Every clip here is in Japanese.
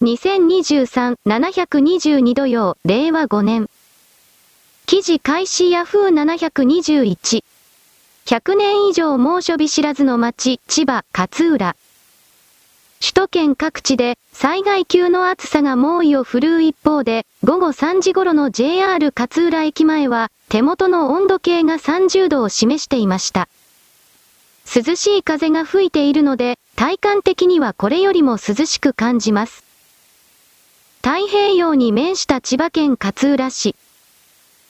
2023-722土曜、令和5年。記事開始ヤフー721。100年以上猛暑日知らずの町、千葉、勝浦。首都圏各地で災害級の暑さが猛威を振るう一方で、午後3時頃の JR 勝浦駅前は、手元の温度計が30度を示していました。涼しい風が吹いているので、体感的にはこれよりも涼しく感じます。太平洋に面した千葉県勝浦市。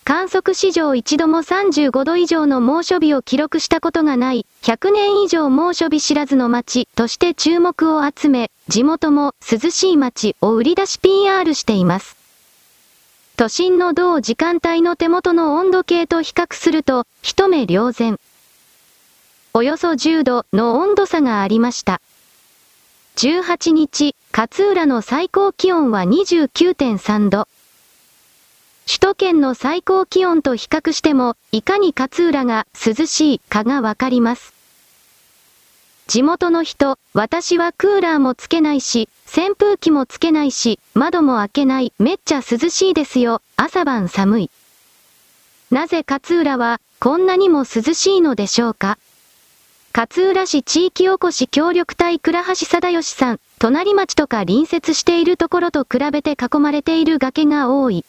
観測史上一度も35度以上の猛暑日を記録したことがない、100年以上猛暑日知らずの街として注目を集め、地元も涼しい街を売り出し PR しています。都心の同時間帯の手元の温度計と比較すると、一目瞭然。およそ10度の温度差がありました。18日、勝浦の最高気温は29.3度。首都圏の最高気温と比較しても、いかに勝浦が涼しいかがわかります。地元の人、私はクーラーもつけないし、扇風機もつけないし、窓も開けない、めっちゃ涼しいですよ、朝晩寒い。なぜ勝浦は、こんなにも涼しいのでしょうか勝浦市地域おこし協力隊倉橋貞義さん、隣町とか隣接しているところと比べて囲まれている崖が多い。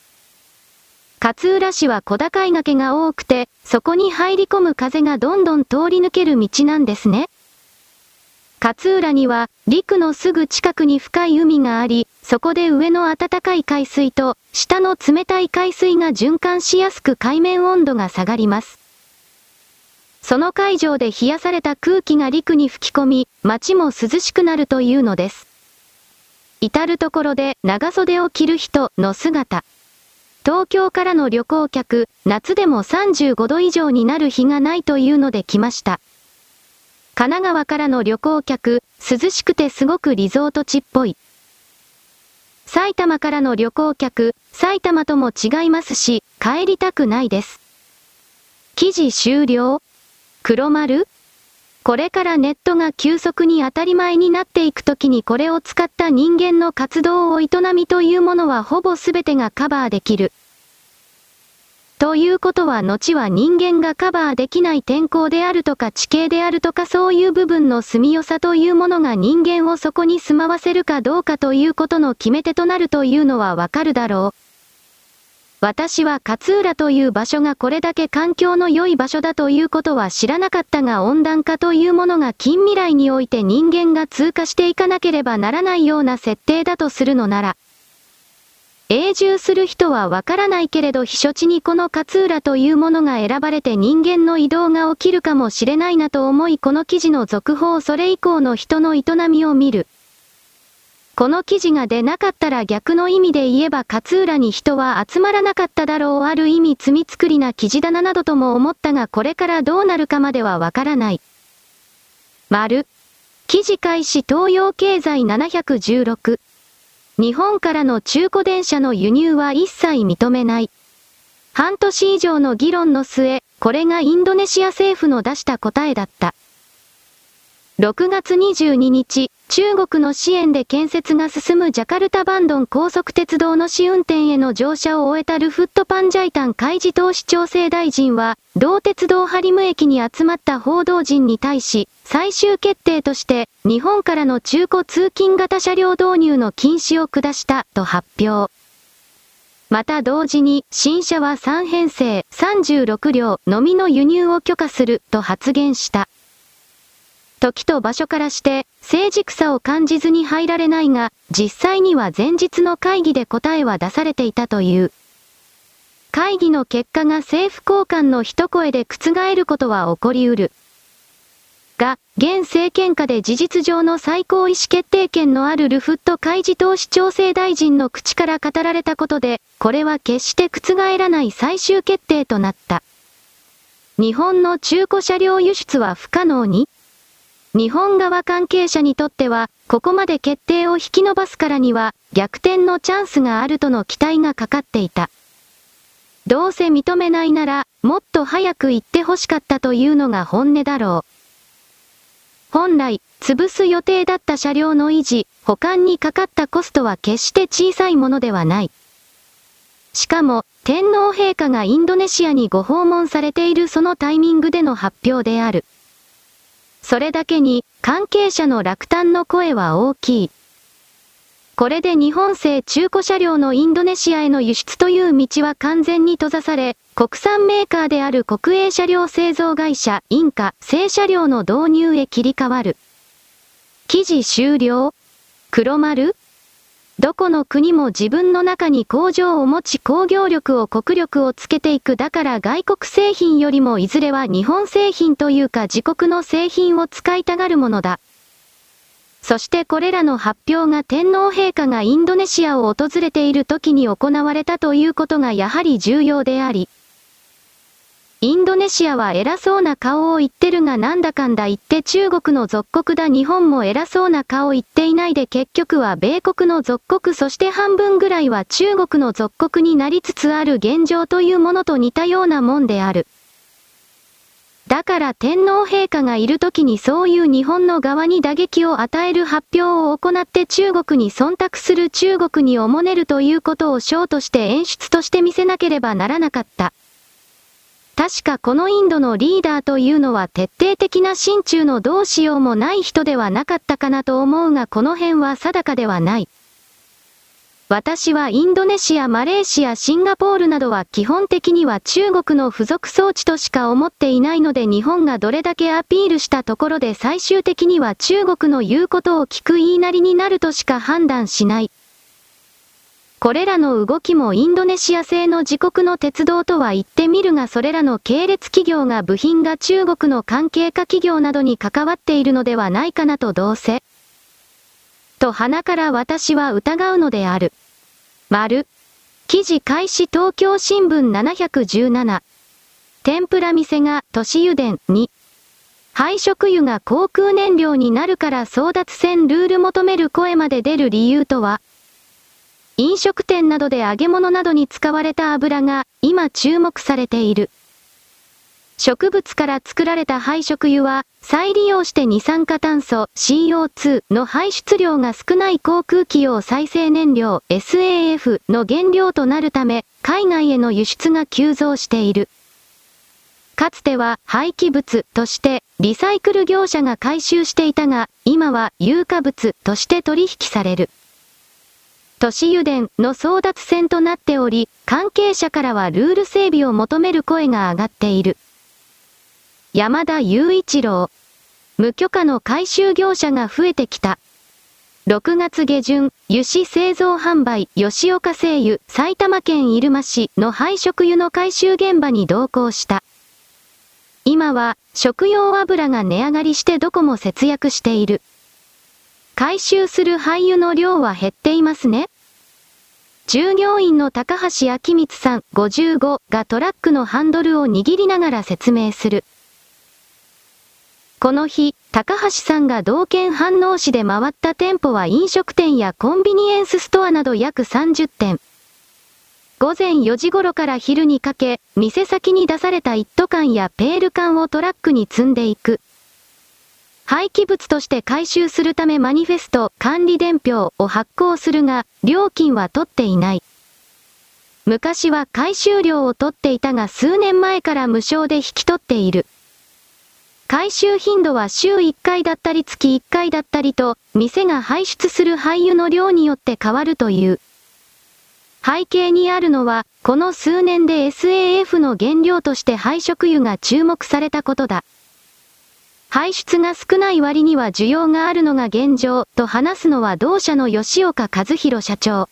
勝浦市は小高い崖が多くて、そこに入り込む風がどんどん通り抜ける道なんですね。勝浦には、陸のすぐ近くに深い海があり、そこで上の暖かい海水と、下の冷たい海水が循環しやすく海面温度が下がります。その海上で冷やされた空気が陸に吹き込み、街も涼しくなるというのです。至るところで長袖を着る人の姿。東京からの旅行客、夏でも35度以上になる日がないというので来ました。神奈川からの旅行客、涼しくてすごくリゾート地っぽい。埼玉からの旅行客、埼玉とも違いますし、帰りたくないです。記事終了黒丸？これからネットが急速に当たり前になっていくときにこれを使った人間の活動を営みというものはほぼ全てがカバーできる。ということは後は人間がカバーできない天候であるとか地形であるとかそういう部分の住みよさというものが人間をそこに住まわせるかどうかということの決め手となるというのはわかるだろう。私は勝浦という場所がこれだけ環境の良い場所だということは知らなかったが温暖化というものが近未来において人間が通過していかなければならないような設定だとするのなら、永住する人はわからないけれど避暑地にこの勝浦というものが選ばれて人間の移動が起きるかもしれないなと思いこの記事の続報それ以降の人の営みを見る。この記事が出なかったら逆の意味で言えば勝浦に人は集まらなかっただろうある意味罪作りな記事だななどとも思ったがこれからどうなるかまではわからない。丸。記事開始東洋経済716。日本からの中古電車の輸入は一切認めない。半年以上の議論の末、これがインドネシア政府の出した答えだった。6月22日、中国の支援で建設が進むジャカルタバンドン高速鉄道の試運転への乗車を終えたルフットパンジャイタン海事投資調整大臣は、同鉄道ハリム駅に集まった報道陣に対し、最終決定として、日本からの中古通勤型車両導入の禁止を下したと発表。また同時に、新車は3編成36両のみの輸入を許可すると発言した。時と場所からして、政治草を感じずに入られないが、実際には前日の会議で答えは出されていたという。会議の結果が政府高官の一声で覆ることは起こりうる。が、現政権下で事実上の最高意思決定権のあるルフット海事投資調整大臣の口から語られたことで、これは決して覆らない最終決定となった。日本の中古車両輸出は不可能に日本側関係者にとっては、ここまで決定を引き伸ばすからには、逆転のチャンスがあるとの期待がかかっていた。どうせ認めないなら、もっと早く言って欲しかったというのが本音だろう。本来、潰す予定だった車両の維持、保管にかかったコストは決して小さいものではない。しかも、天皇陛下がインドネシアにご訪問されているそのタイミングでの発表である。それだけに、関係者の落胆の声は大きい。これで日本製中古車両のインドネシアへの輸出という道は完全に閉ざされ、国産メーカーである国営車両製造会社インカ製車両の導入へ切り替わる。記事終了黒丸どこの国も自分の中に工場を持ち工業力を国力をつけていくだから外国製品よりもいずれは日本製品というか自国の製品を使いたがるものだ。そしてこれらの発表が天皇陛下がインドネシアを訪れている時に行われたということがやはり重要であり、インドネシアは偉そうな顔を言ってるがなんだかんだ言って中国の属国だ日本も偉そうな顔言っていないで結局は米国の属国そして半分ぐらいは中国の属国になりつつある現状というものと似たようなもんである。だから天皇陛下がいる時にそういう日本の側に打撃を与える発表を行って中国に忖度する中国におもねるということをショーとして演出として見せなければならなかった。確かこのインドのリーダーというのは徹底的な心中のどうしようもない人ではなかったかなと思うがこの辺は定かではない。私はインドネシア、マレーシア、シンガポールなどは基本的には中国の付属装置としか思っていないので日本がどれだけアピールしたところで最終的には中国の言うことを聞く言いなりになるとしか判断しない。これらの動きもインドネシア製の自国の鉄道とは言ってみるがそれらの系列企業が部品が中国の関係化企業などに関わっているのではないかなとどうせ。と鼻から私は疑うのである。丸。記事開始東京新聞717。天ぷら店が都市油田に。廃食油が航空燃料になるから争奪戦ルール求める声まで出る理由とは？飲食店などで揚げ物などに使われた油が今注目されている。植物から作られた廃食油は、再利用して二酸化炭素 CO2 の排出量が少ない航空機用再生燃料 SAF の原料となるため、海外への輸出が急増している。かつては廃棄物としてリサイクル業者が回収していたが、今は有価物として取引される。都市油田の争奪戦となっており、関係者からはルール整備を求める声が上がっている。山田雄一郎。無許可の回収業者が増えてきた。6月下旬、油脂製造販売、吉岡製油、埼玉県入間市の廃食油の回収現場に同行した。今は、食用油が値上がりしてどこも節約している。回収する廃油の量は減っていますね。従業員の高橋明光さん55がトラックのハンドルを握りながら説明する。この日、高橋さんが同県飯能市で回った店舗は飲食店やコンビニエンスストアなど約30店。午前4時頃から昼にかけ、店先に出された一斗缶やペール缶をトラックに積んでいく。廃棄物として回収するためマニフェスト、管理伝票を発行するが、料金は取っていない。昔は回収料を取っていたが数年前から無償で引き取っている。回収頻度は週1回だったり月1回だったりと、店が排出する廃油の量によって変わるという。背景にあるのは、この数年で SAF の原料として廃食油が注目されたことだ。排出が少ない割には需要があるのが現状、と話すのは同社の吉岡和弘社長。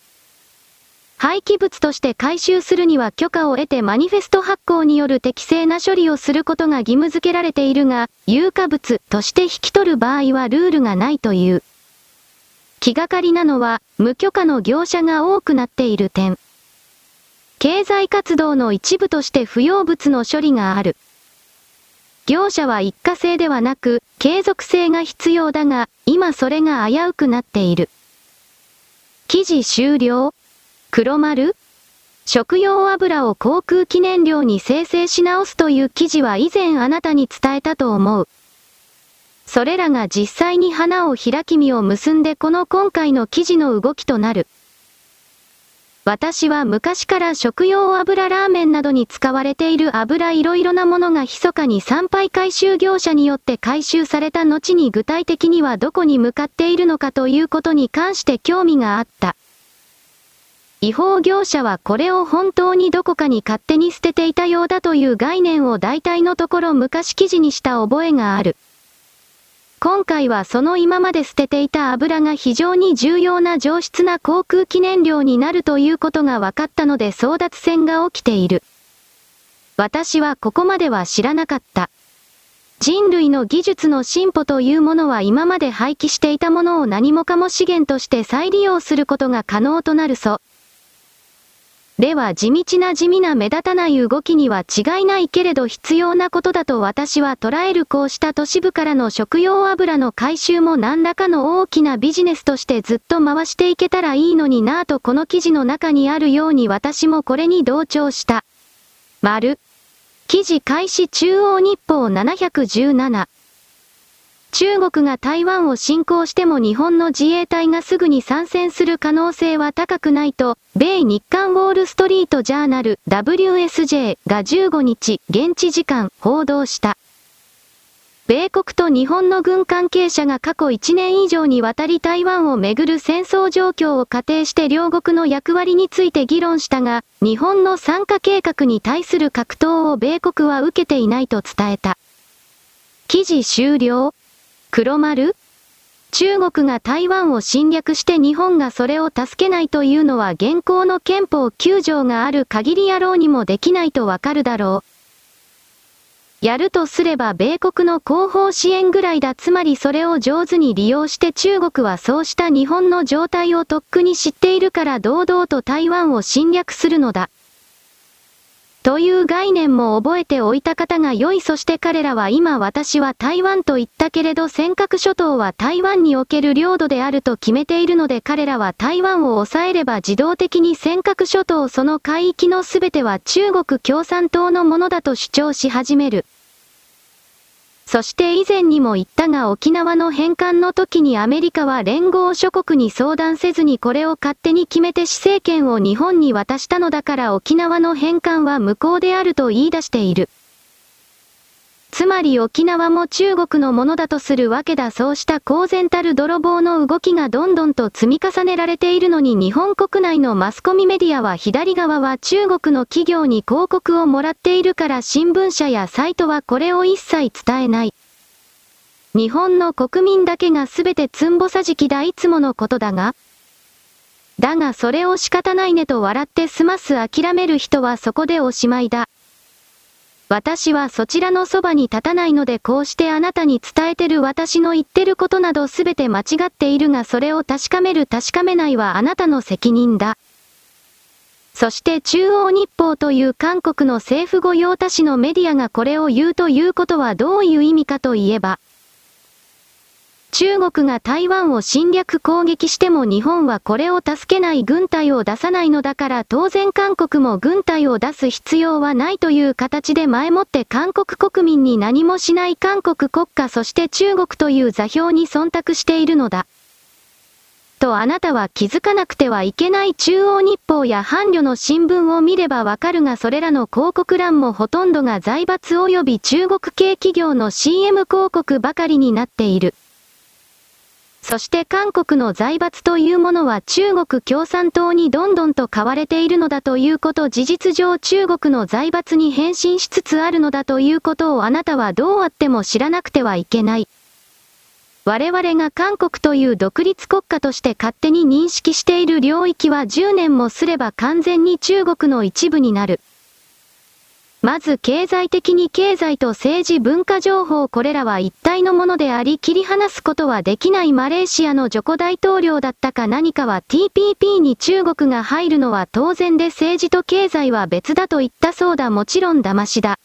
廃棄物として回収するには許可を得てマニフェスト発行による適正な処理をすることが義務付けられているが、有価物として引き取る場合はルールがないという。気がかりなのは、無許可の業者が多くなっている点。経済活動の一部として不要物の処理がある。業者は一過性ではなく、継続性が必要だが、今それが危うくなっている。記事終了黒丸食用油を航空機燃料に生成し直すという記事は以前あなたに伝えたと思う。それらが実際に花を開き実を結んでこの今回の記事の動きとなる。私は昔から食用油ラーメンなどに使われている油いろいろなものが密かに参拝回収業者によって回収された後に具体的にはどこに向かっているのかということに関して興味があった。違法業者はこれを本当にどこかに勝手に捨てていたようだという概念を大体のところ昔記事にした覚えがある。今回はその今まで捨てていた油が非常に重要な上質な航空機燃料になるということが分かったので争奪戦が起きている。私はここまでは知らなかった。人類の技術の進歩というものは今まで廃棄していたものを何もかも資源として再利用することが可能となるそ。では地道な地味な目立たない動きには違いないけれど必要なことだと私は捉えるこうした都市部からの食用油の回収も何らかの大きなビジネスとしてずっと回していけたらいいのになぁとこの記事の中にあるように私もこれに同調した。丸。記事開始中央日報717。中国が台湾を侵攻しても日本の自衛隊がすぐに参戦する可能性は高くないと、米日韓ウォールストリートジャーナル WSJ が15日、現地時間、報道した。米国と日本の軍関係者が過去1年以上にわたり台湾をめぐる戦争状況を仮定して両国の役割について議論したが、日本の参加計画に対する格闘を米国は受けていないと伝えた。記事終了黒丸？中国が台湾を侵略して日本がそれを助けないというのは現行の憲法9条がある限り野郎にもできないとわかるだろう。やるとすれば米国の後方支援ぐらいだつまりそれを上手に利用して中国はそうした日本の状態をとっくに知っているから堂々と台湾を侵略するのだ。という概念も覚えておいた方が良いそして彼らは今私は台湾と言ったけれど尖閣諸島は台湾における領土であると決めているので彼らは台湾を抑えれば自動的に尖閣諸島その海域の全ては中国共産党のものだと主張し始める。そして以前にも言ったが沖縄の返還の時にアメリカは連合諸国に相談せずにこれを勝手に決めて施政権を日本に渡したのだから沖縄の返還は無効であると言い出している。つまり沖縄も中国のものだとするわけだそうした公然たる泥棒の動きがどんどんと積み重ねられているのに日本国内のマスコミメディアは左側は中国の企業に広告をもらっているから新聞社やサイトはこれを一切伝えない。日本の国民だけがすべてつんぼさじきだいつものことだがだがそれを仕方ないねと笑って済ます諦める人はそこでおしまいだ。私はそちらのそばに立たないのでこうしてあなたに伝えてる私の言ってることなどすべて間違っているがそれを確かめる確かめないはあなたの責任だ。そして中央日報という韓国の政府御用達のメディアがこれを言うということはどういう意味かといえば、中国が台湾を侵略攻撃しても日本はこれを助けない軍隊を出さないのだから当然韓国も軍隊を出す必要はないという形で前もって韓国国民に何もしない韓国国家そして中国という座標に忖度しているのだ。とあなたは気づかなくてはいけない中央日報や伴侶の新聞を見ればわかるがそれらの広告欄もほとんどが財閥及び中国系企業の CM 広告ばかりになっている。そして韓国の財閥というものは中国共産党にどんどんと買われているのだということ事実上中国の財閥に変身しつつあるのだということをあなたはどうあっても知らなくてはいけない。我々が韓国という独立国家として勝手に認識している領域は10年もすれば完全に中国の一部になる。まず経済的に経済と政治文化情報これらは一体のものであり切り離すことはできないマレーシアのジョコ大統領だったか何かは TPP に中国が入るのは当然で政治と経済は別だと言ったそうだもちろん騙しだ。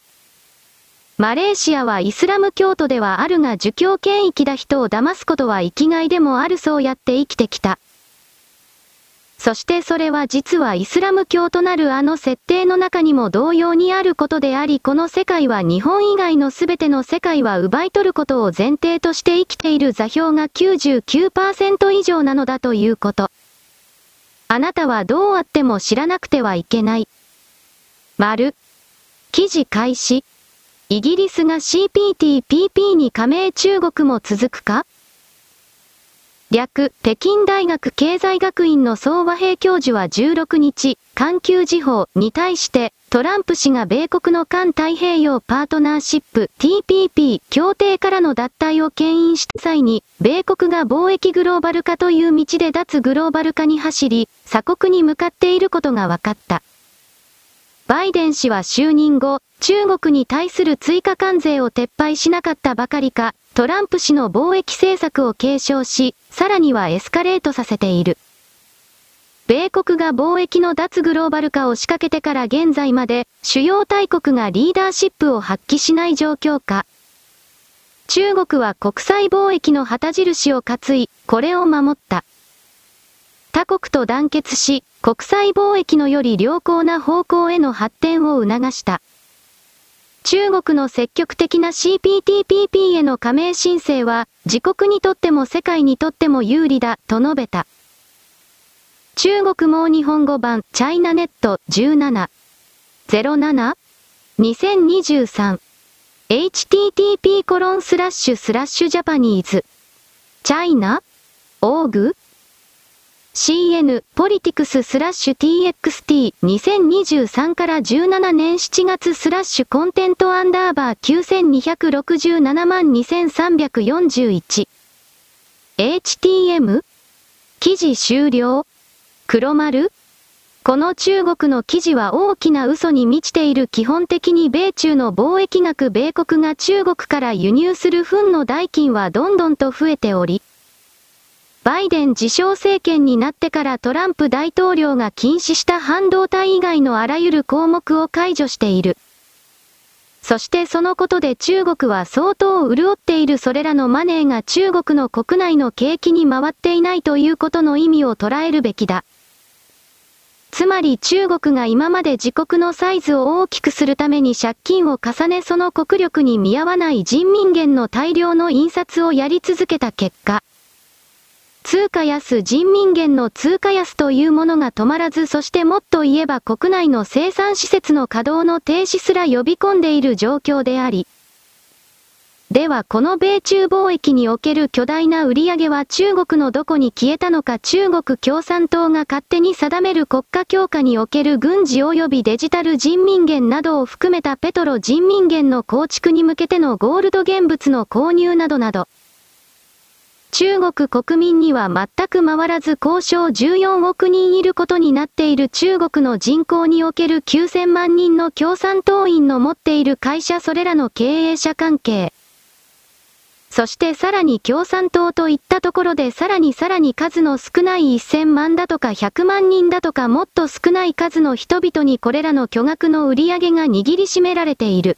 マレーシアはイスラム教徒ではあるが儒教権益だ人を騙すことは生きがいでもあるそうやって生きてきた。そしてそれは実はイスラム教となるあの設定の中にも同様にあることでありこの世界は日本以外のすべての世界は奪い取ることを前提として生きている座標が99%以上なのだということ。あなたはどうあっても知らなくてはいけない。丸。記事開始。イギリスが CPTPP に加盟中国も続くか？略、北京大学経済学院の総和平教授は16日、環球時報に対して、トランプ氏が米国の環太平洋パートナーシップ TPP 協定からの脱退を牽引した際に、米国が貿易グローバル化という道で脱グローバル化に走り、鎖国に向かっていることが分かった。バイデン氏は就任後、中国に対する追加関税を撤廃しなかったばかりか、トランプ氏の貿易政策を継承し、さらにはエスカレートさせている。米国が貿易の脱グローバル化を仕掛けてから現在まで、主要大国がリーダーシップを発揮しない状況下。中国は国際貿易の旗印を担い、これを守った。他国と団結し、国際貿易のより良好な方向への発展を促した。中国の積極的な CPTPP への加盟申請は、自国にとっても世界にとっても有利だ、と述べた。中国も日本語版、チャイナネット17。07? 2023 http コロンスラッシュスラッシュジャパニーズチャイナオーグ CN ポリティクススラッシュ TXT 2023から17年7月スラッシュコンテントアンダーバー9267万2341 HTM 記事終了黒丸この中国の記事は大きな嘘に満ちている基本的に米中の貿易額米国が中国から輸入する分の代金はどんどんと増えており、バイデン自称政権になってからトランプ大統領が禁止した半導体以外のあらゆる項目を解除している。そしてそのことで中国は相当潤っているそれらのマネーが中国の国内の景気に回っていないということの意味を捉えるべきだ。つまり中国が今まで自国のサイズを大きくするために借金を重ねその国力に見合わない人民元の大量の印刷をやり続けた結果、通貨安人民元の通貨安というものが止まらずそしてもっと言えば国内の生産施設の稼働の停止すら呼び込んでいる状況であり。ではこの米中貿易における巨大な売り上げは中国のどこに消えたのか中国共産党が勝手に定める国家強化における軍事及びデジタル人民元などを含めたペトロ人民元の構築に向けてのゴールド現物の購入などなど。中国国民には全く回らず交渉14億人いることになっている中国の人口における9000万人の共産党員の持っている会社それらの経営者関係。そしてさらに共産党といったところでさらにさらに数の少ない1000万だとか100万人だとかもっと少ない数の人々にこれらの巨額の売り上げが握りしめられている。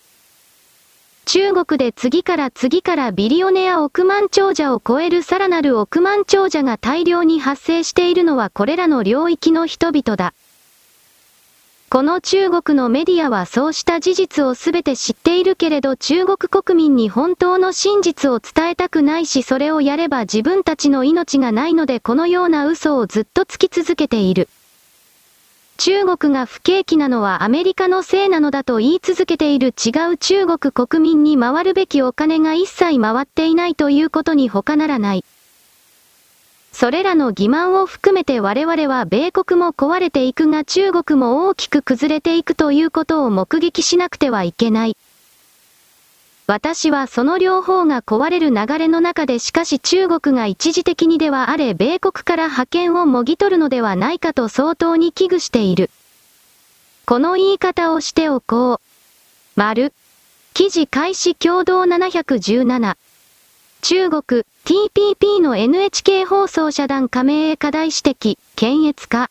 中国で次から次からビリオネア億万長者を超えるさらなる億万長者が大量に発生しているのはこれらの領域の人々だ。この中国のメディアはそうした事実をすべて知っているけれど中国国民に本当の真実を伝えたくないしそれをやれば自分たちの命がないのでこのような嘘をずっとつき続けている。中国が不景気なのはアメリカのせいなのだと言い続けている違う中国国民に回るべきお金が一切回っていないということに他ならない。それらの欺瞞を含めて我々は米国も壊れていくが中国も大きく崩れていくということを目撃しなくてはいけない。私はその両方が壊れる流れの中でしかし中国が一時的にではあれ米国から覇権をもぎ取るのではないかと相当に危惧している。この言い方をしておこう。丸。記事開始共同717。中国、TPP の NHK 放送社団加盟へ課題指摘、検閲化。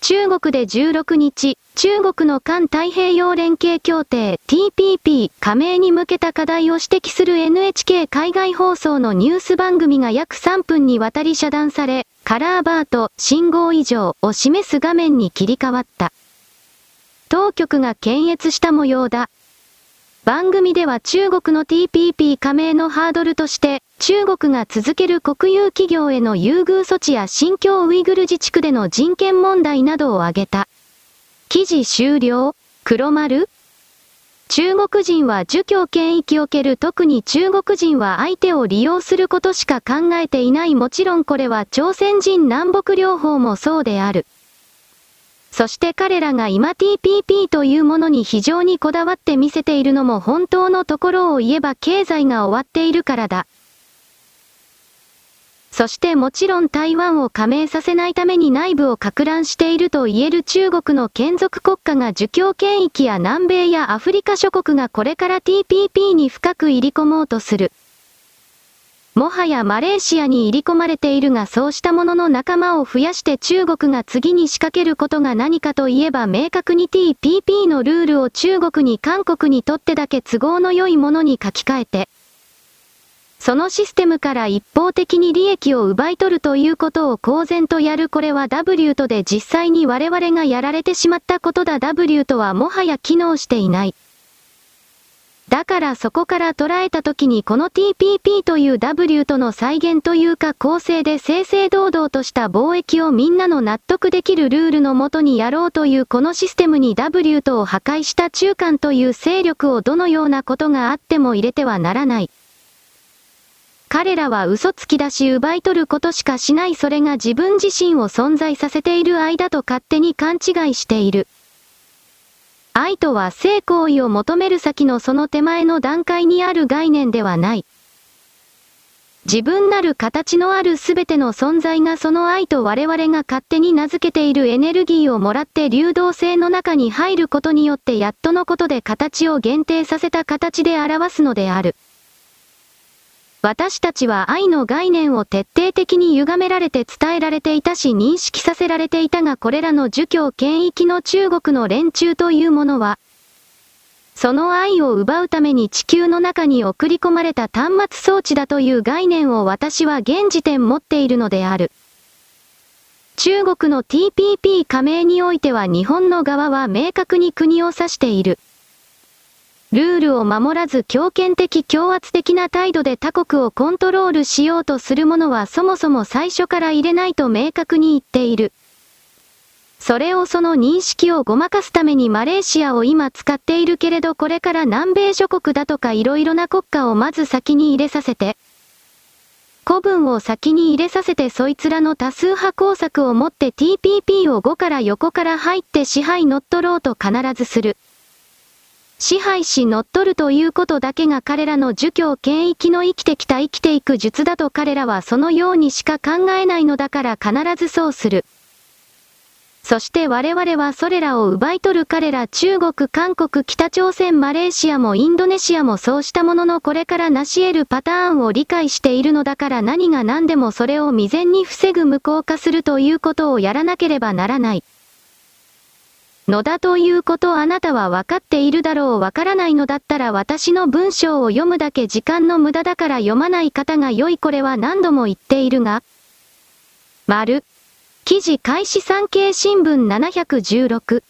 中国で16日、中国の環太平洋連携協定 TPP 加盟に向けた課題を指摘する NHK 海外放送のニュース番組が約3分にわたり遮断され、カラーバーと信号異常を示す画面に切り替わった。当局が検閲した模様だ。番組では中国の TPP 加盟のハードルとして、中国が続ける国有企業への優遇措置や新疆ウイグル自治区での人権問題などを挙げた。記事終了？黒丸？中国人は儒教権益を受ける特に中国人は相手を利用することしか考えていないもちろんこれは朝鮮人南北両方もそうである。そして彼らが今 TPP というものに非常にこだわって見せているのも本当のところを言えば経済が終わっているからだ。そしてもちろん台湾を加盟させないために内部を拡乱していると言える中国の眷属国家が儒教権益や南米やアフリカ諸国がこれから TPP に深く入り込もうとする。もはやマレーシアに入り込まれているがそうしたものの仲間を増やして中国が次に仕掛けることが何かといえば明確に TPP のルールを中国に韓国にとってだけ都合の良いものに書き換えて、そのシステムから一方的に利益を奪い取るということを公然とやるこれは W とで実際に我々がやられてしまったことだ W とはもはや機能していない。だからそこから捉えた時にこの TPP という W との再現というか構成で正々堂々とした貿易をみんなの納得できるルールのもとにやろうというこのシステムに W とを破壊した中間という勢力をどのようなことがあっても入れてはならない。彼らは嘘つき出し奪い取ることしかしないそれが自分自身を存在させている間と勝手に勘違いしている。愛とは性行為を求める先のその手前の段階にある概念ではない。自分なる形のあるすべての存在がその愛と我々が勝手に名付けているエネルギーをもらって流動性の中に入ることによってやっとのことで形を限定させた形で表すのである。私たちは愛の概念を徹底的に歪められて伝えられていたし認識させられていたがこれらの儒教権益の中国の連中というものは、その愛を奪うために地球の中に送り込まれた端末装置だという概念を私は現時点持っているのである。中国の TPP 加盟においては日本の側は明確に国を指している。ルールを守らず強権的強圧的な態度で他国をコントロールしようとする者はそもそも最初から入れないと明確に言っている。それをその認識をごまかすためにマレーシアを今使っているけれどこれから南米諸国だとか色々な国家をまず先に入れさせて、古文を先に入れさせてそいつらの多数派工作を持って TPP を5から横から入って支配乗っ取ろうと必ずする。支配し乗っ取るということだけが彼らの儒教権益の生きてきた生きていく術だと彼らはそのようにしか考えないのだから必ずそうする。そして我々はそれらを奪い取る彼ら中国、韓国、北朝鮮、マレーシアもインドネシアもそうしたもののこれから成し得るパターンを理解しているのだから何が何でもそれを未然に防ぐ無効化するということをやらなければならない。のだということあなたは分かっているだろう分からないのだったら私の文章を読むだけ時間の無駄だから読まない方が良いこれは何度も言っているが。丸。記事開始産経新聞716。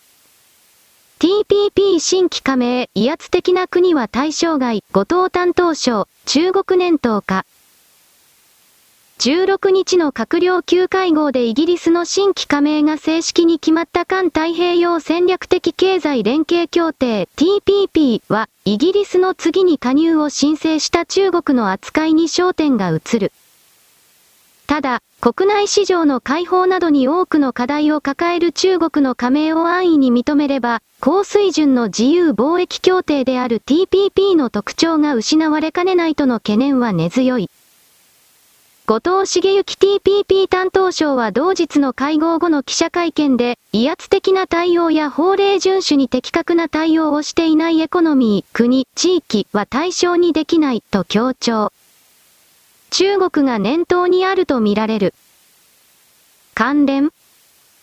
TPP 新規加盟、威圧的な国は対象外、後藤担当省、中国年頭か。16日の閣僚級会合でイギリスの新規加盟が正式に決まった環太平洋戦略的経済連携協定 TPP は、イギリスの次に加入を申請した中国の扱いに焦点が移る。ただ、国内市場の開放などに多くの課題を抱える中国の加盟を安易に認めれば、高水準の自由貿易協定である TPP の特徴が失われかねないとの懸念は根強い。後藤茂之 TPP 担当省は同日の会合後の記者会見で、威圧的な対応や法令遵守に的確な対応をしていないエコノミー、国、地域は対象にできないと強調。中国が念頭にあるとみられる。関連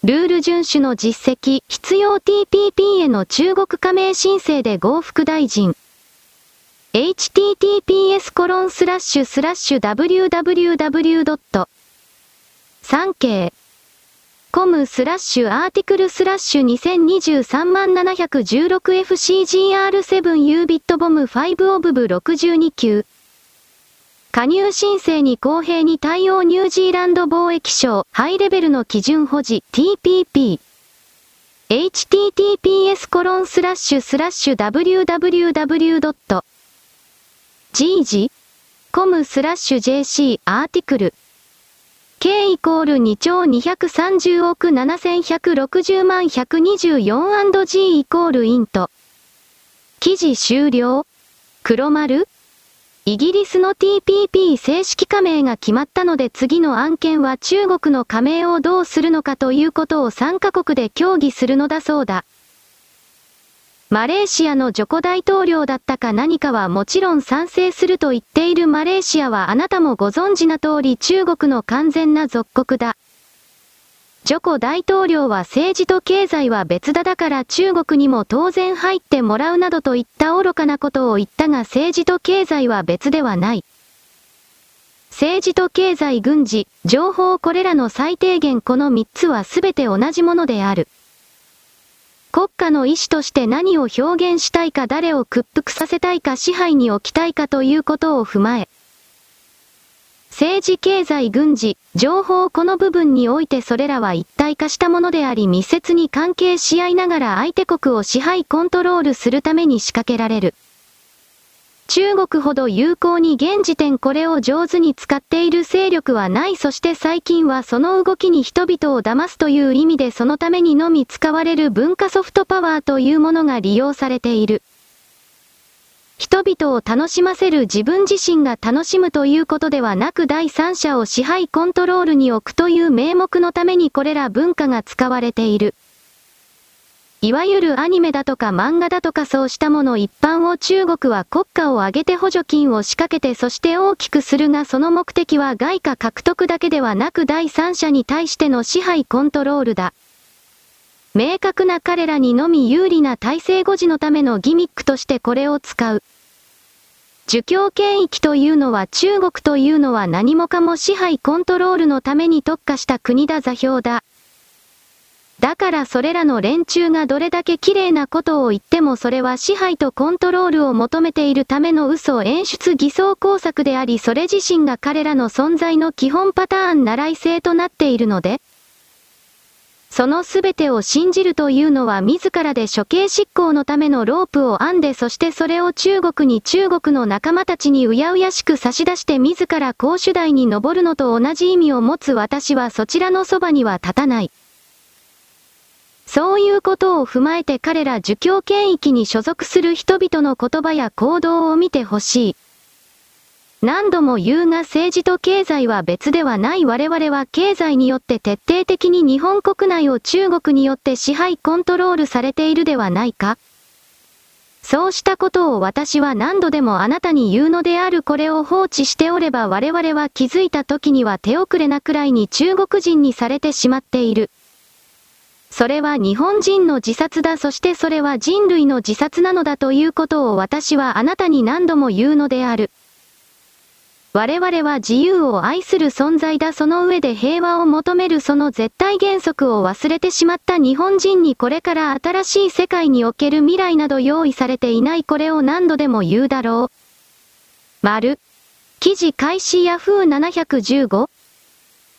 ルール遵守の実績、必要 TPP への中国加盟申請で合副大臣。Https コロンスラッシュスラッシュ www. 産経コムスラッシュアーティクルスラッシュ 2023-716FCGR7 ユービットボム5オブブ62級。加入申請に公平に対応ニュージーランド貿易省ハイレベルの基準保持 TPP。https コロンスラッシュスラッシュ www. Gg コムスラッシュ jc アーティクル K イコール2兆230億7160万 124&G イコールイント。記事終了黒丸イギリスの TPP 正式加盟が決まったので次の案件は中国の加盟をどうするのかということを3カ国で協議するのだそうだ。マレーシアのジョコ大統領だったか何かはもちろん賛成すると言っているマレーシアはあなたもご存知な通り中国の完全な属国だ。ジョコ大統領は政治と経済は別だだから中国にも当然入ってもらうなどといった愚かなことを言ったが政治と経済は別ではない。政治と経済軍事、情報これらの最低限この3つは全て同じものである。国家の意志として何を表現したいか誰を屈服させたいか支配に置きたいかということを踏まえ、政治経済軍事、情報この部分においてそれらは一体化したものであり密接に関係し合いながら相手国を支配コントロールするために仕掛けられる。中国ほど有効に現時点これを上手に使っている勢力はないそして最近はその動きに人々を騙すという意味でそのためにのみ使われる文化ソフトパワーというものが利用されている。人々を楽しませる自分自身が楽しむということではなく第三者を支配コントロールに置くという名目のためにこれら文化が使われている。いわゆるアニメだとか漫画だとかそうしたもの一般を中国は国家を挙げて補助金を仕掛けてそして大きくするがその目的は外貨獲得だけではなく第三者に対しての支配コントロールだ。明確な彼らにのみ有利な体制護持のためのギミックとしてこれを使う。儒教権益というのは中国というのは何もかも支配コントロールのために特化した国だ座標だ。だからそれらの連中がどれだけ綺麗なことを言ってもそれは支配とコントロールを求めているための嘘演出偽装工作でありそれ自身が彼らの存在の基本パターン習い性となっているので、そのすべてを信じるというのは自らで処刑執行のためのロープを編んでそしてそれを中国に中国の仲間たちにうやうやしく差し出して自ら公主台に登るのと同じ意味を持つ私はそちらのそばには立たない。そういうことを踏まえて彼ら儒教権益に所属する人々の言葉や行動を見てほしい。何度も言うが政治と経済は別ではない我々は経済によって徹底的に日本国内を中国によって支配コントロールされているではないかそうしたことを私は何度でもあなたに言うのであるこれを放置しておれば我々は気づいた時には手遅れなくらいに中国人にされてしまっている。それは日本人の自殺だそしてそれは人類の自殺なのだということを私はあなたに何度も言うのである。我々は自由を愛する存在だその上で平和を求めるその絶対原則を忘れてしまった日本人にこれから新しい世界における未来など用意されていないこれを何度でも言うだろう。丸。記事開始ヤフー715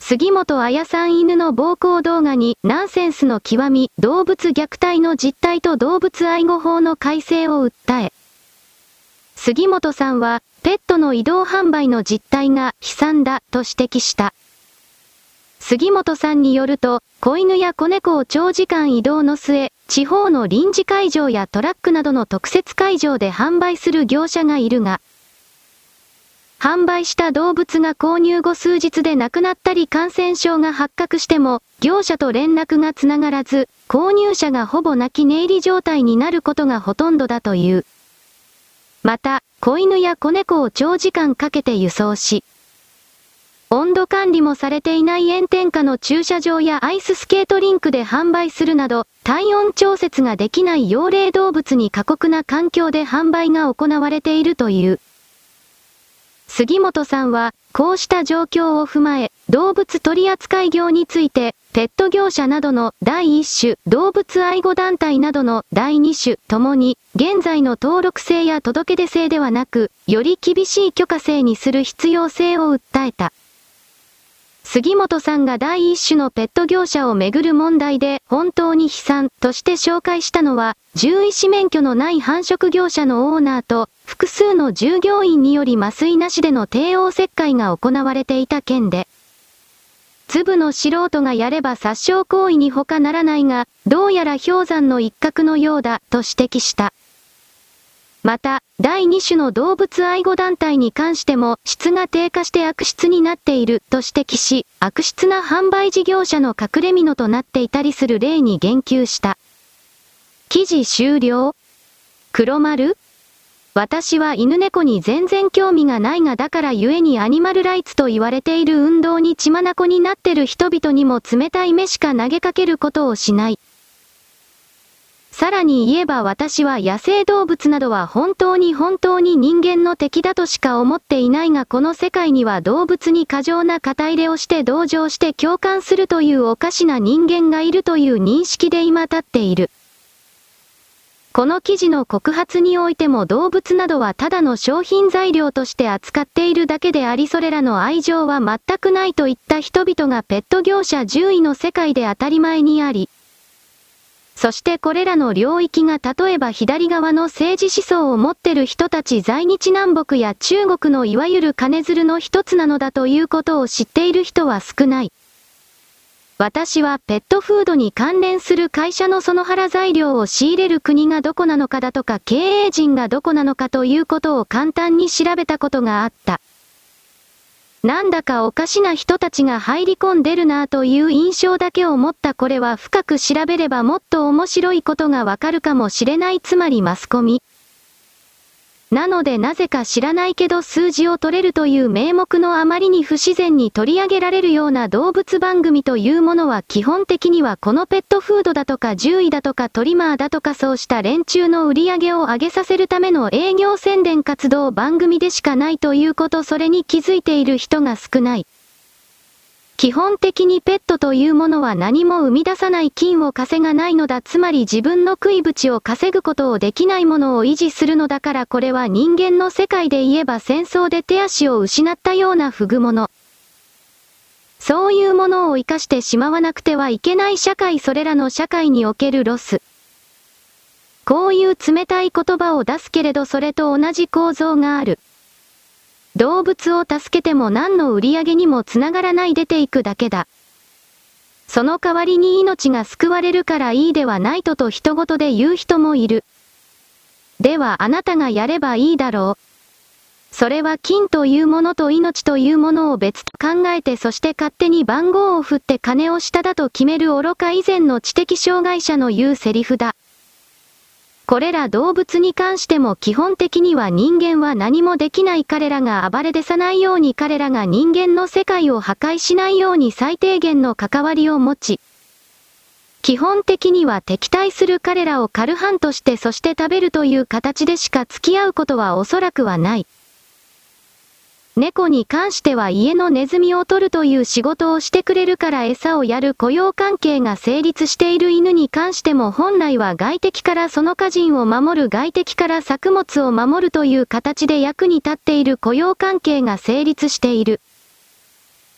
杉本彩さん犬の暴行動画にナンセンスの極み、動物虐待の実態と動物愛護法の改正を訴え。杉本さんは、ペットの移動販売の実態が悲惨だと指摘した。杉本さんによると、子犬や子猫を長時間移動の末、地方の臨時会場やトラックなどの特設会場で販売する業者がいるが、販売した動物が購入後数日で亡くなったり感染症が発覚しても、業者と連絡がつながらず、購入者がほぼ泣き寝入り状態になることがほとんどだという。また、子犬や子猫を長時間かけて輸送し、温度管理もされていない炎天下の駐車場やアイススケートリンクで販売するなど、体温調節ができない幼霊動物に過酷な環境で販売が行われているという。杉本さんは、こうした状況を踏まえ、動物取扱業について、ペット業者などの第一種、動物愛護団体などの第二種ともに、現在の登録制や届け出制ではなく、より厳しい許可制にする必要性を訴えた。杉本さんが第一種のペット業者をめぐる問題で本当に悲惨として紹介したのは、獣医師免許のない繁殖業者のオーナーと複数の従業員により麻酔なしでの帝王切開が行われていた件で、粒の素人がやれば殺傷行為に他ならないが、どうやら氷山の一角のようだと指摘した。また、第2種の動物愛護団体に関しても質が低下して悪質になっていると指摘し、悪質な販売事業者の隠れ蓑となっていたりする例に言及した。記事終了？黒丸？私は犬猫に全然興味がないがだから故にアニマルライツと言われている運動に血眼になってる人々にも冷たい目しか投げかけることをしない。さらに言えば私は野生動物などは本当に本当に人間の敵だとしか思っていないがこの世界には動物に過剰な肩入れをして同情して共感するというおかしな人間がいるという認識で今立っている。この記事の告発においても動物などはただの商品材料として扱っているだけでありそれらの愛情は全くないといった人々がペット業者獣医の世界で当たり前にあり、そしてこれらの領域が例えば左側の政治思想を持ってる人たち在日南北や中国のいわゆる金づるの一つなのだということを知っている人は少ない。私はペットフードに関連する会社のその腹材料を仕入れる国がどこなのかだとか経営陣がどこなのかということを簡単に調べたことがあった。なんだかおかしな人たちが入り込んでるなぁという印象だけを持ったこれは深く調べればもっと面白いことがわかるかもしれないつまりマスコミ。なのでなぜか知らないけど数字を取れるという名目のあまりに不自然に取り上げられるような動物番組というものは基本的にはこのペットフードだとか獣医だとかトリマーだとかそうした連中の売り上げを上げさせるための営業宣伝活動番組でしかないということそれに気づいている人が少ない。基本的にペットというものは何も生み出さない金を稼がないのだ。つまり自分の食い口を稼ぐことをできないものを維持するのだからこれは人間の世界で言えば戦争で手足を失ったような不具物。そういうものを活かしてしまわなくてはいけない社会それらの社会におけるロス。こういう冷たい言葉を出すけれどそれと同じ構造がある。動物を助けても何の売り上げにもつながらない出ていくだけだ。その代わりに命が救われるからいいではないとと人事で言う人もいる。ではあなたがやればいいだろう。それは金というものと命というものを別と考えてそして勝手に番号を振って金を下だと決める愚か以前の知的障害者の言うセリフだ。これら動物に関しても基本的には人間は何もできない彼らが暴れ出さないように彼らが人間の世界を破壊しないように最低限の関わりを持ち、基本的には敵対する彼らをカルハンとしてそして食べるという形でしか付き合うことはおそらくはない。猫に関しては家のネズミを取るという仕事をしてくれるから餌をやる雇用関係が成立している犬に関しても本来は外敵からその家人を守る外敵から作物を守るという形で役に立っている雇用関係が成立している。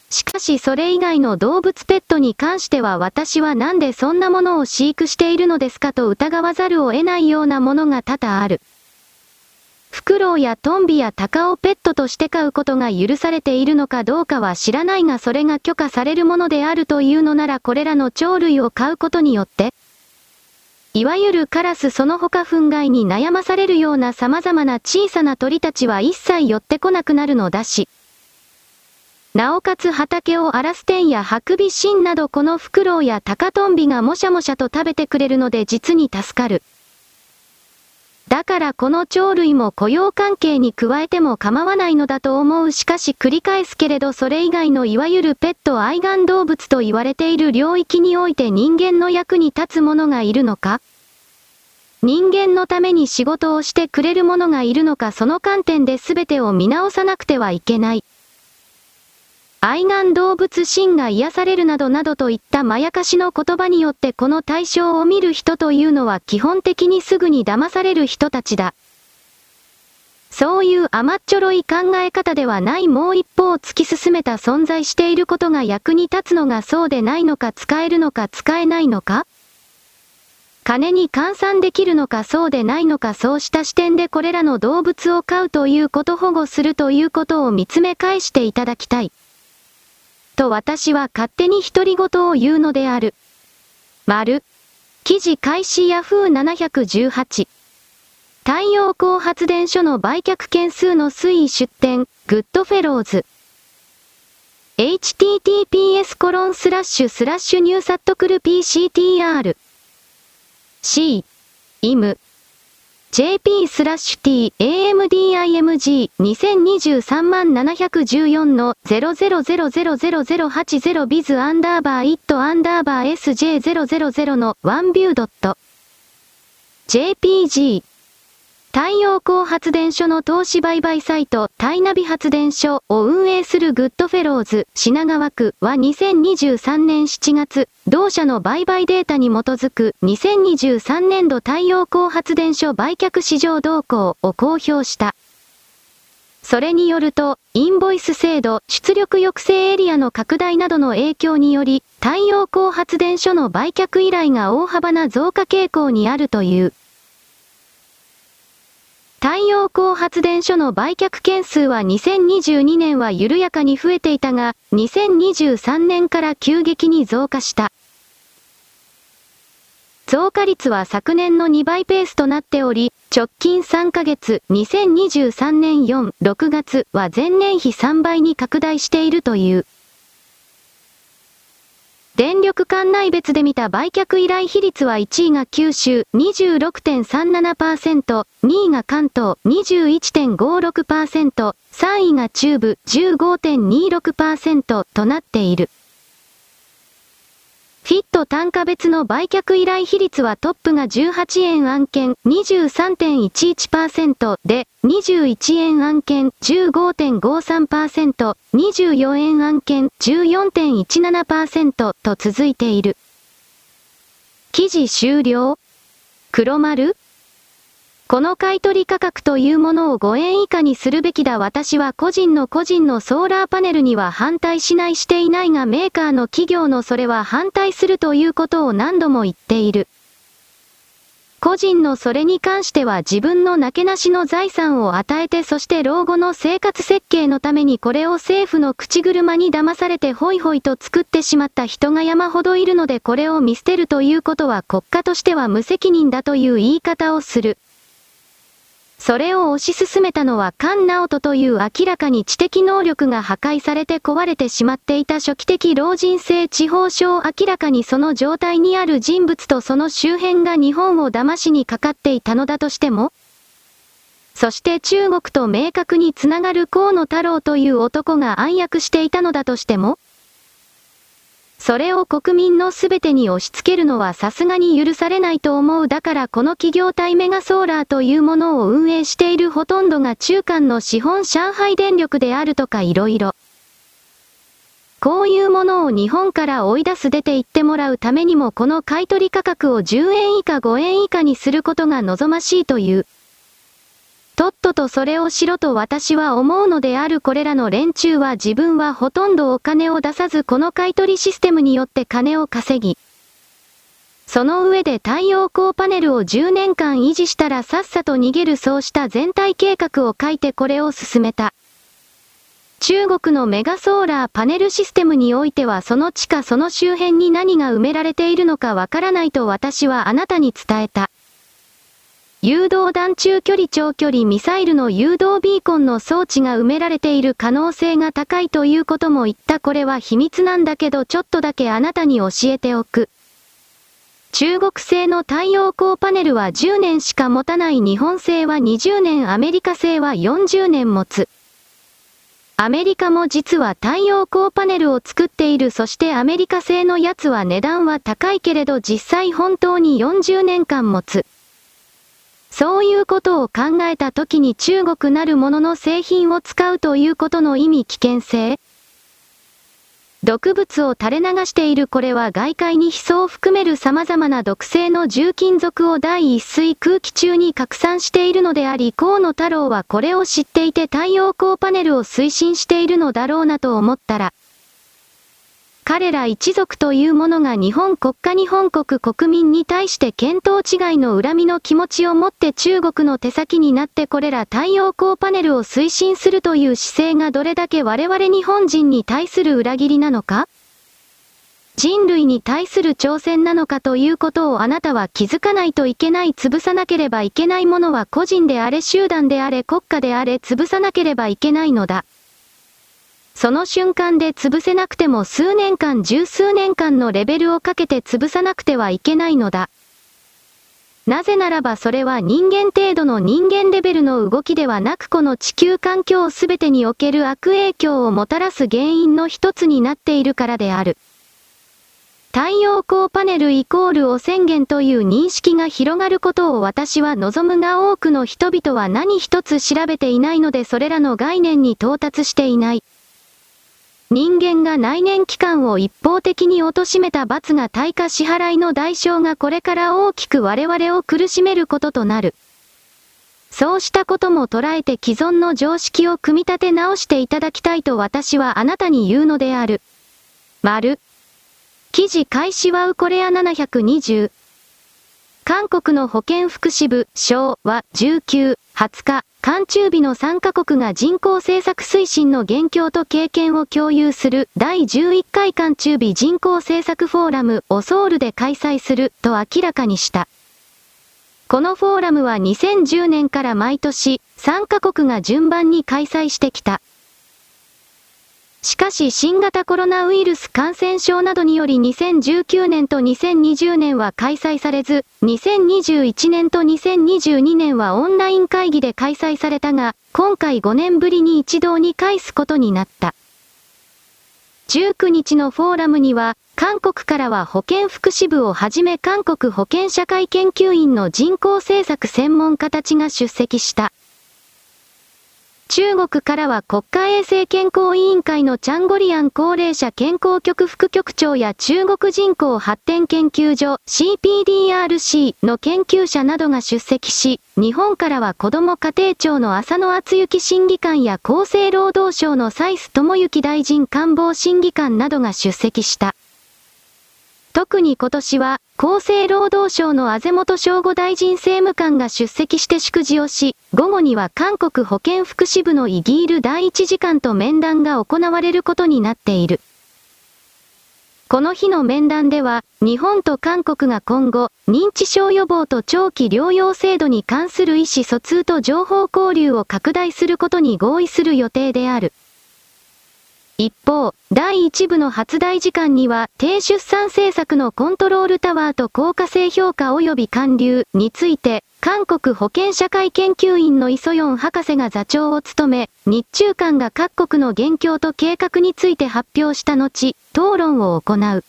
しかしそれ以外の動物ペットに関しては私はなんでそんなものを飼育しているのですかと疑わざるを得ないようなものが多々ある。フクロウやトンビやタカをペットとして飼うことが許されているのかどうかは知らないがそれが許可されるものであるというのならこれらの鳥類を飼うことによって、いわゆるカラスその他憤慨に悩まされるような様々な小さな鳥たちは一切寄ってこなくなるのだし、なおかつ畑を荒らす天やハクビシンなどこのフクロウやタカトンビがもしゃもしゃと食べてくれるので実に助かる。だからこの鳥類も雇用関係に加えても構わないのだと思うしかし繰り返すけれどそれ以外のいわゆるペット愛玩動物と言われている領域において人間の役に立つ者がいるのか人間のために仕事をしてくれる者がいるのかその観点で全てを見直さなくてはいけない。愛玩動物心が癒されるなどなどといったまやかしの言葉によってこの対象を見る人というのは基本的にすぐに騙される人たちだ。そういう甘っちょろい考え方ではないもう一方を突き進めた存在していることが役に立つのがそうでないのか使えるのか使えないのか金に換算できるのかそうでないのかそうした視点でこれらの動物を飼うということ保護するということを見つめ返していただきたい。と私は勝手に独り言を言うのである。丸。記事開始ヤフー718。太陽光発電所の売却件数の推移出展、グッドフェローズ。https コロンスラッシュスラッシュニューサットクル PCTR。C。イム。JP スラッシュ T AMDIMG 2023-714の00000080ビズアンダーバーイットアンダーバー SJ000 のワンビュードット。JPG 太陽光発電所の投資売買サイト、タイナビ発電所を運営するグッドフェローズ品川区は2023年7月、同社の売買データに基づく2023年度太陽光発電所売却市場動向を公表した。それによると、インボイス制度、出力抑制エリアの拡大などの影響により、太陽光発電所の売却依頼が大幅な増加傾向にあるという。太陽光発電所の売却件数は2022年は緩やかに増えていたが、2023年から急激に増加した。増加率は昨年の2倍ペースとなっており、直近3ヶ月、2023年4、6月は前年比3倍に拡大しているという。電力管内別で見た売却依頼比率は1位が九州26.37%、2位が関東21.56%、3位が中部15.26%となっている。フィット単価別の売却依頼比率はトップが18円案件23.11%で、21円案件15.53%、24円案件14.17%と続いている。記事終了黒丸この買取価格というものを5円以下にするべきだ私は個人の個人のソーラーパネルには反対しないしていないがメーカーの企業のそれは反対するということを何度も言っている。個人のそれに関しては自分のなけなしの財産を与えてそして老後の生活設計のためにこれを政府の口車に騙されてホイホイと作ってしまった人が山ほどいるのでこれを見捨てるということは国家としては無責任だという言い方をする。それを推し進めたのは菅直人という明らかに知的能力が破壊されて壊れてしまっていた初期的老人性地方症明らかにその状態にある人物とその周辺が日本を騙しにかかっていたのだとしてもそして中国と明確につながる河野太郎という男が暗躍していたのだとしてもそれを国民のすべてに押し付けるのはさすがに許されないと思うだからこの企業体メガソーラーというものを運営しているほとんどが中間の資本上海電力であるとか色々。こういうものを日本から追い出す出て行ってもらうためにもこの買取価格を10円以下5円以下にすることが望ましいという。とっととそれをしろと私は思うのであるこれらの連中は自分はほとんどお金を出さずこの買取システムによって金を稼ぎ、その上で太陽光パネルを10年間維持したらさっさと逃げるそうした全体計画を書いてこれを進めた。中国のメガソーラーパネルシステムにおいてはその地下その周辺に何が埋められているのかわからないと私はあなたに伝えた。誘導弾中距離長距離ミサイルの誘導ビーコンの装置が埋められている可能性が高いということも言ったこれは秘密なんだけどちょっとだけあなたに教えておく。中国製の太陽光パネルは10年しか持たない日本製は20年アメリカ製は40年持つ。アメリカも実は太陽光パネルを作っているそしてアメリカ製のやつは値段は高いけれど実際本当に40年間持つ。そういうことを考えた時に中国なるものの製品を使うということの意味危険性。毒物を垂れ流しているこれは外界にヒ素を含める様々な毒性の重金属を第一水空気中に拡散しているのであり、河野太郎はこれを知っていて太陽光パネルを推進しているのだろうなと思ったら、彼ら一族というものが日本国家日本国国民に対して見当違いの恨みの気持ちを持って中国の手先になってこれら太陽光パネルを推進するという姿勢がどれだけ我々日本人に対する裏切りなのか人類に対する挑戦なのかということをあなたは気づかないといけない潰さなければいけないものは個人であれ集団であれ国家であれ潰さなければいけないのだ。その瞬間で潰せなくても数年間十数年間のレベルをかけて潰さなくてはいけないのだ。なぜならばそれは人間程度の人間レベルの動きではなくこの地球環境すべてにおける悪影響をもたらす原因の一つになっているからである。太陽光パネルイコール汚染源という認識が広がることを私は望むが多くの人々は何一つ調べていないのでそれらの概念に到達していない。人間が内燃期間を一方的に貶めた罰が対価支払いの代償がこれから大きく我々を苦しめることとなる。そうしたことも捉えて既存の常識を組み立て直していただきたいと私はあなたに言うのである。丸。記事開始はウコレア720。韓国の保健福祉部、省は19、20日、韓中日の3カ国が人口政策推進の現況と経験を共有する第11回韓中日人口政策フォーラムをソウルで開催すると明らかにした。このフォーラムは2010年から毎年3カ国が順番に開催してきた。しかし新型コロナウイルス感染症などにより2019年と2020年は開催されず、2021年と2022年はオンライン会議で開催されたが、今回5年ぶりに一堂に会すことになった。19日のフォーラムには、韓国からは保健福祉部をはじめ韓国保健社会研究院の人口政策専門家たちが出席した。中国からは国家衛生健康委員会のチャンゴリアン高齢者健康局副局長や中国人口発展研究所 CPDRC の研究者などが出席し、日本からは子ども家庭庁の浅野厚幸審議官や厚生労働省の蔡ス智之大臣官房審議官などが出席した。特に今年は、厚生労働省の安倍元省吾大臣政務官が出席して祝辞をし、午後には韓国保健福祉部のイギール第一次官と面談が行われることになっている。この日の面談では、日本と韓国が今後、認知症予防と長期療養制度に関する意思疎通と情報交流を拡大することに合意する予定である。一方、第1部の発売時間には、低出産政策のコントロールタワーと効果性評価及び還流について、韓国保健社会研究院のイソヨン博士が座長を務め、日中間が各国の現況と計画について発表した後、討論を行う。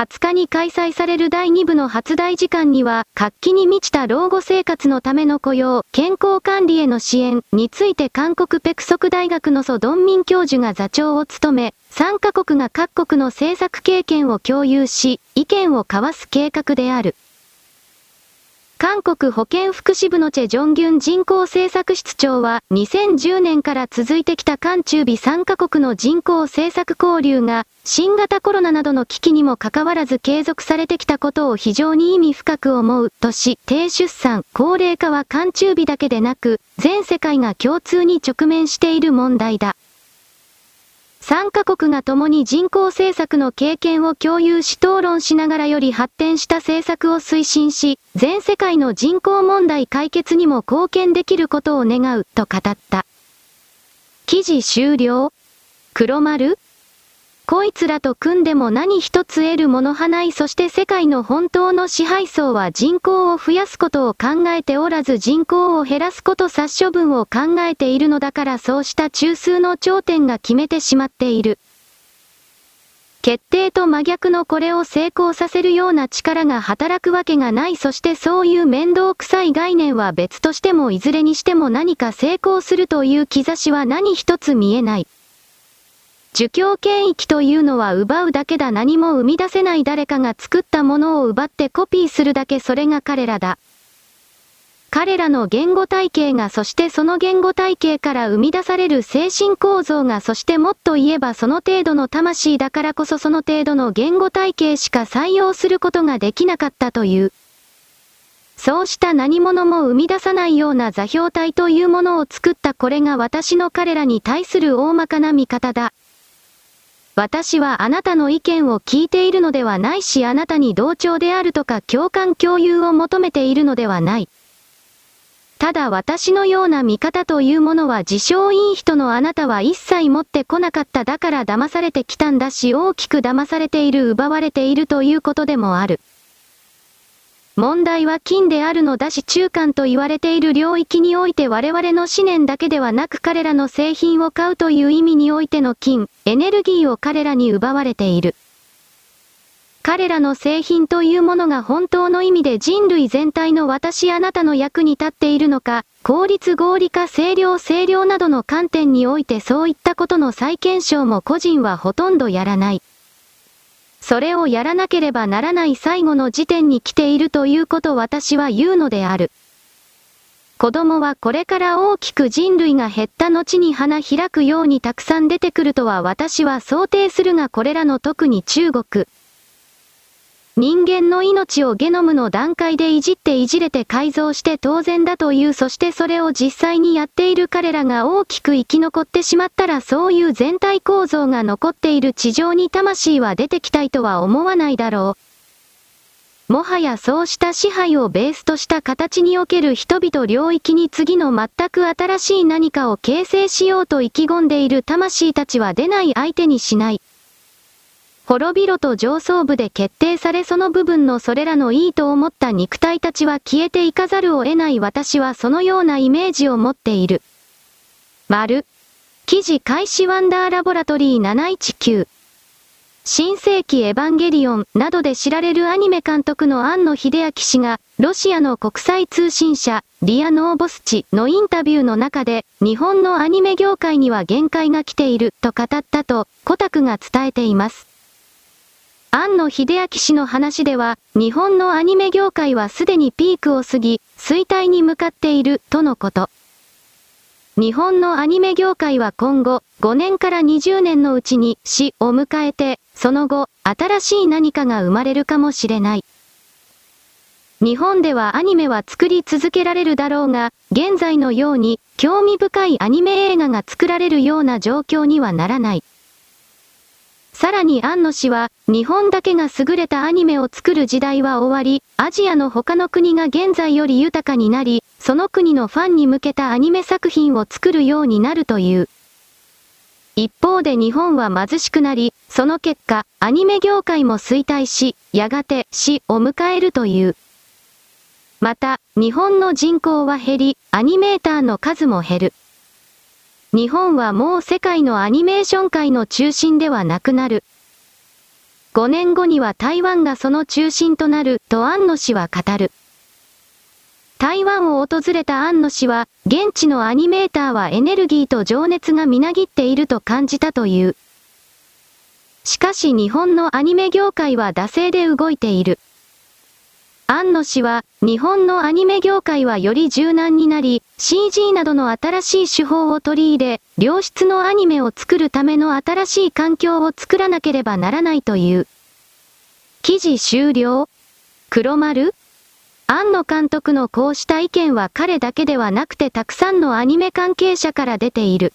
20日に開催される第2部の発大時間には、活気に満ちた老後生活のための雇用、健康管理への支援について韓国ペクソク大学のソ・ドンミン教授が座長を務め、3カ国が各国の政策経験を共有し、意見を交わす計画である。韓国保健福祉部のチェ・ジョンギュン人口政策室長は、2010年から続いてきた韓中美3カ国の人口政策交流が、新型コロナなどの危機にもかかわらず継続されてきたことを非常に意味深く思う、とし、低出産、高齢化は韓中美だけでなく、全世界が共通に直面している問題だ。参加国が共に人口政策の経験を共有し討論しながらより発展した政策を推進し、全世界の人口問題解決にも貢献できることを願う、と語った。記事終了黒丸こいつらと組んでも何一つ得るものはないそして世界の本当の支配層は人口を増やすことを考えておらず人口を減らすこと殺処分を考えているのだからそうした中枢の頂点が決めてしまっている。決定と真逆のこれを成功させるような力が働くわけがないそしてそういう面倒くさい概念は別としてもいずれにしても何か成功するという兆しは何一つ見えない。儒教権益というのは奪うだけだ何も生み出せない誰かが作ったものを奪ってコピーするだけそれが彼らだ。彼らの言語体系がそしてその言語体系から生み出される精神構造がそしてもっと言えばその程度の魂だからこそその程度の言語体系しか採用することができなかったという。そうした何者も生み出さないような座標体というものを作ったこれが私の彼らに対する大まかな見方だ。私はあなたの意見を聞いているのではないしあなたに同調であるとか共感共有を求めているのではない。ただ私のような見方というものは自称いい人のあなたは一切持ってこなかっただから騙されてきたんだし大きく騙されている奪われているということでもある。問題は金であるのだし中間と言われている領域において我々の思念だけではなく彼らの製品を買うという意味においての金、エネルギーを彼らに奪われている。彼らの製品というものが本当の意味で人類全体の私あなたの役に立っているのか、効率合理化清涼清涼などの観点においてそういったことの再検証も個人はほとんどやらない。それをやらなければならない最後の時点に来ているということ私は言うのである。子供はこれから大きく人類が減った後に花開くようにたくさん出てくるとは私は想定するがこれらの特に中国、人間の命をゲノムの段階でいじっていじれて改造して当然だという、そしてそれを実際にやっている彼らが大きく生き残ってしまったらそういう全体構造が残っている地上に魂は出てきたいとは思わないだろう。もはやそうした支配をベースとした形における人々領域に次の全く新しい何かを形成しようと意気込んでいる魂たちは出ない相手にしない。滅びろと上層部で決定されその部分のそれらのいいと思った肉体たちは消えていかざるを得ない私はそのようなイメージを持っている。丸。記事開始ワンダーラボラトリー719。新世紀エヴァンゲリオンなどで知られるアニメ監督の庵野秀明氏が、ロシアの国際通信社、リアノーボスチのインタビューの中で、日本のアニメ業界には限界が来ていると語ったと、コタクが伝えています。庵野秀明氏の話では、日本のアニメ業界はすでにピークを過ぎ、衰退に向かっている、とのこと。日本のアニメ業界は今後、5年から20年のうちに死を迎えて、その後、新しい何かが生まれるかもしれない。日本ではアニメは作り続けられるだろうが、現在のように、興味深いアニメ映画が作られるような状況にはならない。さらに安野氏は、日本だけが優れたアニメを作る時代は終わり、アジアの他の国が現在より豊かになり、その国のファンに向けたアニメ作品を作るようになるという。一方で日本は貧しくなり、その結果、アニメ業界も衰退し、やがて死を迎えるという。また、日本の人口は減り、アニメーターの数も減る。日本はもう世界のアニメーション界の中心ではなくなる。5年後には台湾がその中心となる、と安野氏は語る。台湾を訪れた安野氏は、現地のアニメーターはエネルギーと情熱がみなぎっていると感じたという。しかし日本のアニメ業界は惰性で動いている。安野氏は、日本のアニメ業界はより柔軟になり、CG などの新しい手法を取り入れ、良質のアニメを作るための新しい環境を作らなければならないという。記事終了？黒丸？安野監督のこうした意見は彼だけではなくてたくさんのアニメ関係者から出ている。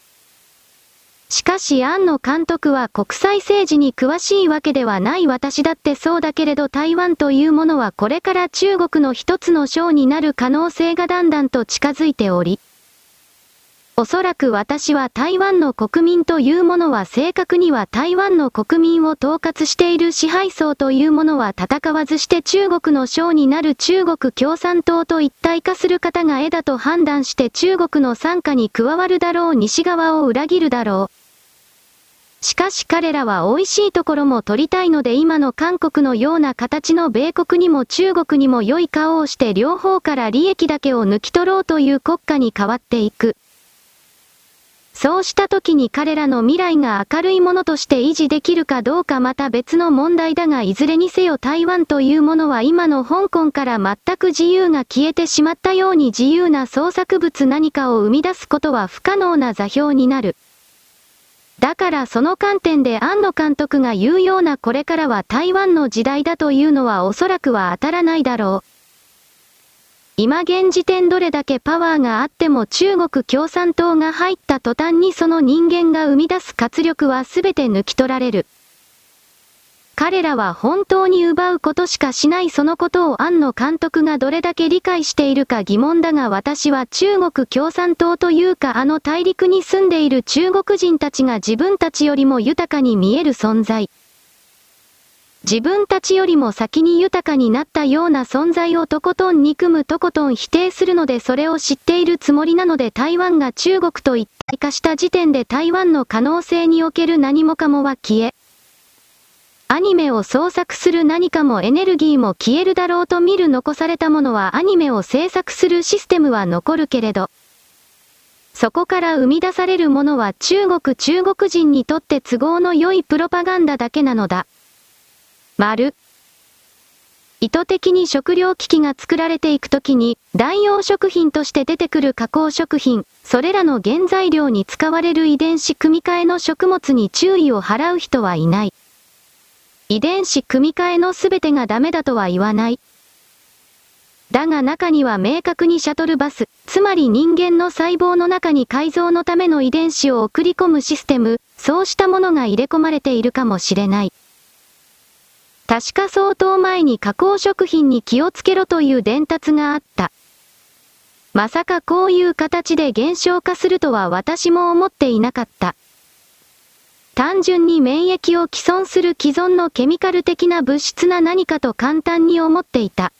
しかし庵野監督は国際政治に詳しいわけではない私だってそうだけれど台湾というものはこれから中国の一つの省になる可能性がだんだんと近づいており、おそらく私は台湾の国民というものは正確には台湾の国民を統括している支配層というものは戦わずして中国の将になる中国共産党と一体化する方が絵だと判断して中国の参加に加わるだろう西側を裏切るだろう。しかし彼らは美味しいところも取りたいので今の韓国のような形の米国にも中国にも良い顔をして両方から利益だけを抜き取ろうという国家に変わっていく。そうした時に彼らの未来が明るいものとして維持できるかどうかまた別の問題だがいずれにせよ台湾というものは今の香港から全く自由が消えてしまったように自由な創作物何かを生み出すことは不可能な座標になる。だからその観点で庵野監督が言うようなこれからは台湾の時代だというのはおそらくは当たらないだろう。今現時点どれだけパワーがあっても中国共産党が入った途端にその人間が生み出す活力は全て抜き取られる。彼らは本当に奪うことしかしないそのことを庵野監督がどれだけ理解しているか疑問だが私は中国共産党というかあの大陸に住んでいる中国人たちが自分たちよりも豊かに見える存在。自分たちよりも先に豊かになったような存在をとことん憎むとことん否定するのでそれを知っているつもりなので台湾が中国と一体化した時点で台湾の可能性における何もかもは消え、アニメを創作する何かもエネルギーも消えるだろうと見る残されたものはアニメを制作するシステムは残るけれど、そこから生み出されるものは中国中国人にとって都合の良いプロパガンダだけなのだ。丸。意図的に食料危機が作られていくときに、代用食品として出てくる加工食品、それらの原材料に使われる遺伝子組み換えの食物に注意を払う人はいない。遺伝子組み換えのすべてがダメだとは言わない。だが中には明確にシャトルバス、つまり人間の細胞の中に改造のための遺伝子を送り込むシステム、そうしたものが入れ込まれているかもしれない。確か相当前に加工食品に気をつけろという伝達があった。まさかこういう形で減少化するとは私も思っていなかった。単純に免疫を既存する既存のケミカル的な物質な何かと簡単に思っていた。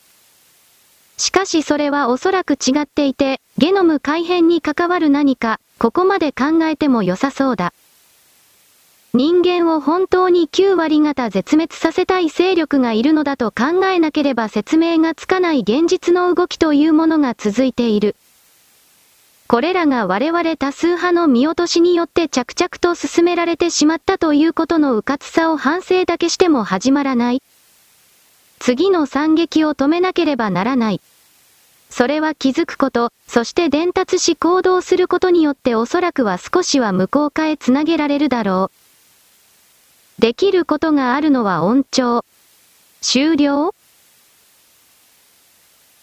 しかしそれはおそらく違っていて、ゲノム改変に関わる何か、ここまで考えても良さそうだ。人間を本当に9割方絶滅させたい勢力がいるのだと考えなければ説明がつかない現実の動きというものが続いている。これらが我々多数派の見落としによって着々と進められてしまったということの迂闊さを反省だけしても始まらない。次の惨劇を止めなければならない。それは気づくこと、そして伝達し行動することによっておそらくは少しは無効化へつなげられるだろう。できることがあるのは音調。終了